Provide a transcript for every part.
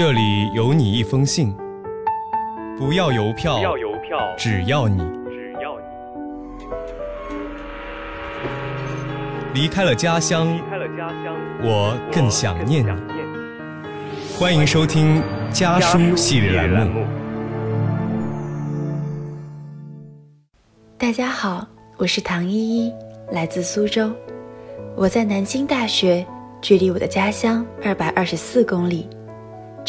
这里有你一封信，不要邮票，不要邮票，只要你只要你离开了家乡，离开了家乡，我更想念你。欢迎收听家家书系列栏目。大家好，我是唐依依，来自苏州。我在南京大学，距离我的家乡二百二十四公里。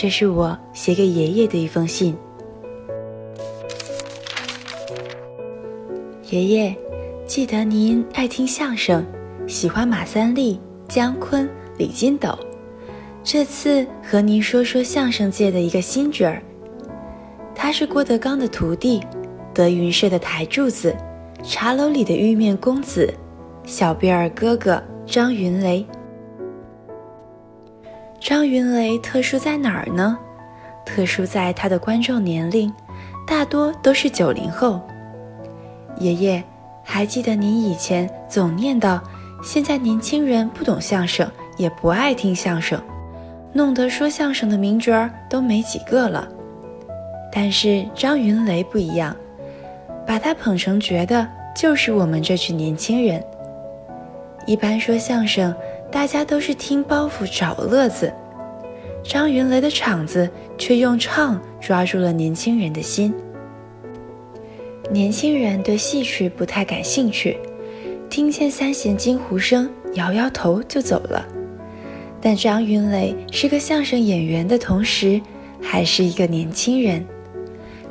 这是我写给爷爷的一封信。爷爷，记得您爱听相声，喜欢马三立、姜昆、李金斗。这次和您说说相声界的一个新角儿，他是郭德纲的徒弟，德云社的台柱子，茶楼里的玉面公子，小辫儿哥哥张云雷。张云雷特殊在哪儿呢？特殊在他的观众年龄，大多都是九零后。爷爷，还记得您以前总念叨，现在年轻人不懂相声，也不爱听相声，弄得说相声的名角儿都没几个了。但是张云雷不一样，把他捧成角的就是我们这群年轻人。一般说相声，大家都是听包袱找乐子，张云雷的场子却用唱抓住了年轻人的心。年轻人对戏曲不太感兴趣，听见三弦金胡声，摇摇头就走了。但张云雷是个相声演员的同时，还是一个年轻人。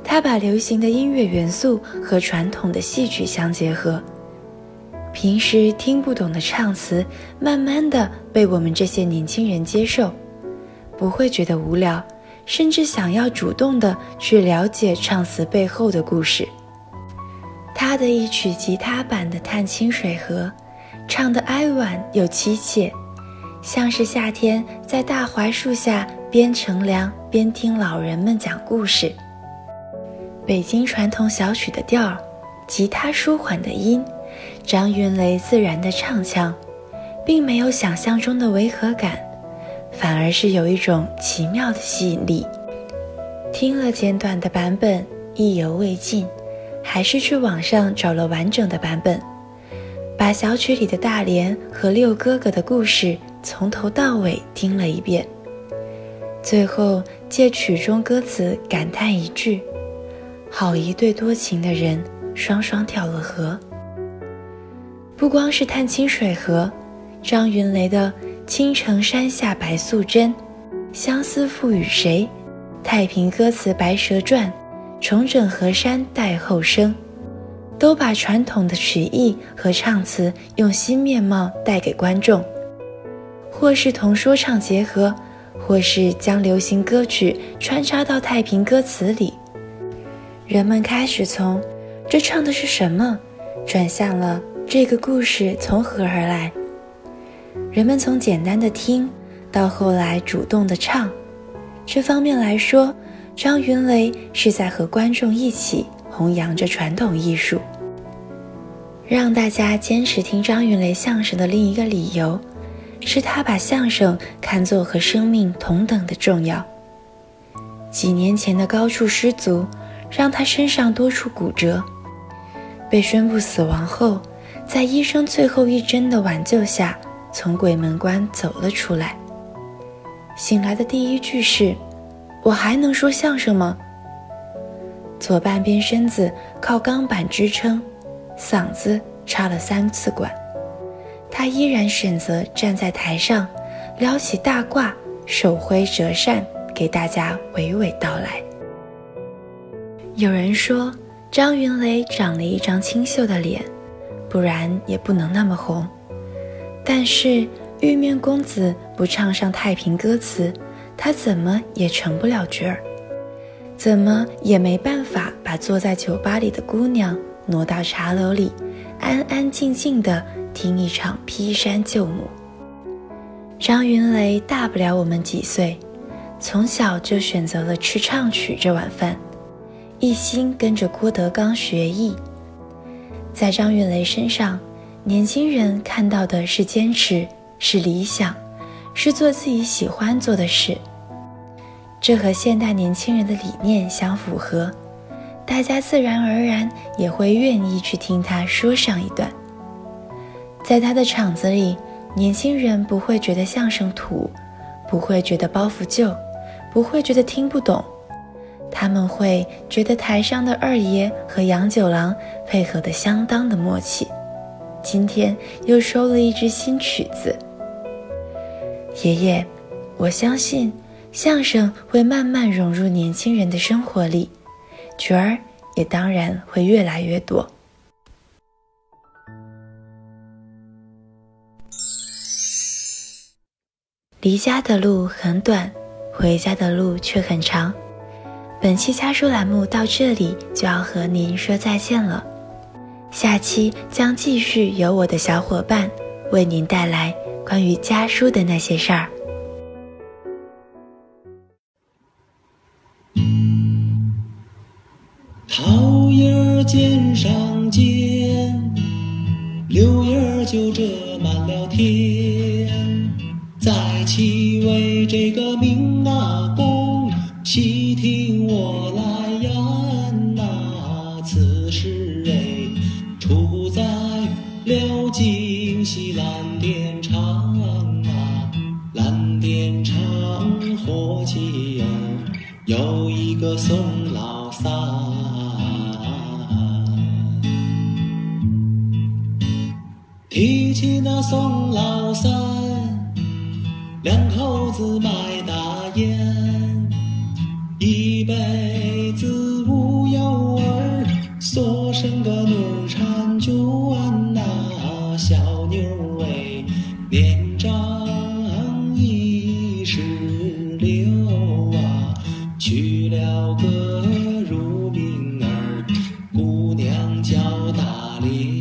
他把流行的音乐元素和传统的戏曲相结合，平时听不懂的唱词，慢慢的被我们这些年轻人接受，不会觉得无聊，甚至想要主动的去了解唱词背后的故事。他的一曲吉他版的《探清水河》，唱得哀婉又凄切，像是夏天在大槐树下边乘凉边听老人们讲故事。北京传统小曲的调儿，吉他舒缓的音，张云雷自然的唱腔，并没有想象中的违和感，反而是有一种奇妙的吸引力。听了简短的版本，意犹未尽。还是去网上找了完整的版本，把小曲里的大连和六哥哥的故事从头到尾听了一遍。最后借曲中歌词感叹一句：“好一对多情的人，双双跳了河。”不光是探清水河，张云雷的《青城山下白素贞》《相思赋予谁》《太平歌词白蛇传》。重整河山待后生，都把传统的曲艺和唱词用新面貌带给观众，或是同说唱结合，或是将流行歌曲穿插到太平歌词里。人们开始从“这唱的是什么”转向了“这个故事从何而来”。人们从简单的听到后来主动的唱，这方面来说。张云雷是在和观众一起弘扬着传统艺术，让大家坚持听张云雷相声的另一个理由，是他把相声看作和生命同等的重要。几年前的高处失足，让他身上多处骨折，被宣布死亡后，在医生最后一针的挽救下，从鬼门关走了出来。醒来的第一句是。我还能说相声吗？左半边身子靠钢板支撑，嗓子插了三次管，他依然选择站在台上，撩起大褂，手挥折扇，给大家娓娓道来。有人说张云雷长了一张清秀的脸，不然也不能那么红。但是玉面公子不唱上太平歌词。他怎么也成不了角儿，怎么也没办法把坐在酒吧里的姑娘挪到茶楼里，安安静静的听一场劈山救母。张云雷大不了我们几岁，从小就选择了吃唱曲这碗饭，一心跟着郭德纲学艺。在张云雷身上，年轻人看到的是坚持，是理想，是做自己喜欢做的事。这和现代年轻人的理念相符合，大家自然而然也会愿意去听他说上一段。在他的场子里，年轻人不会觉得相声土，不会觉得包袱旧，不会觉得听不懂，他们会觉得台上的二爷和杨九郎配合得相当的默契。今天又收了一支新曲子。爷爷，我相信相声会慢慢融入年轻人的生活里，角儿也当然会越来越多。离家的路很短，回家的路却很长。本期家书栏目到这里就要和您说再见了。下期将继续由我的小伙伴为您带来关于家书的那些事儿。桃叶儿尖上尖，柳叶儿就遮满了天。再起为这个明阿公细听我来言呐，此事哎，出在了京西蓝靛厂啊，蓝靛厂伙计呀，有一个宋老三。提起那宋老三，两口子卖大烟，大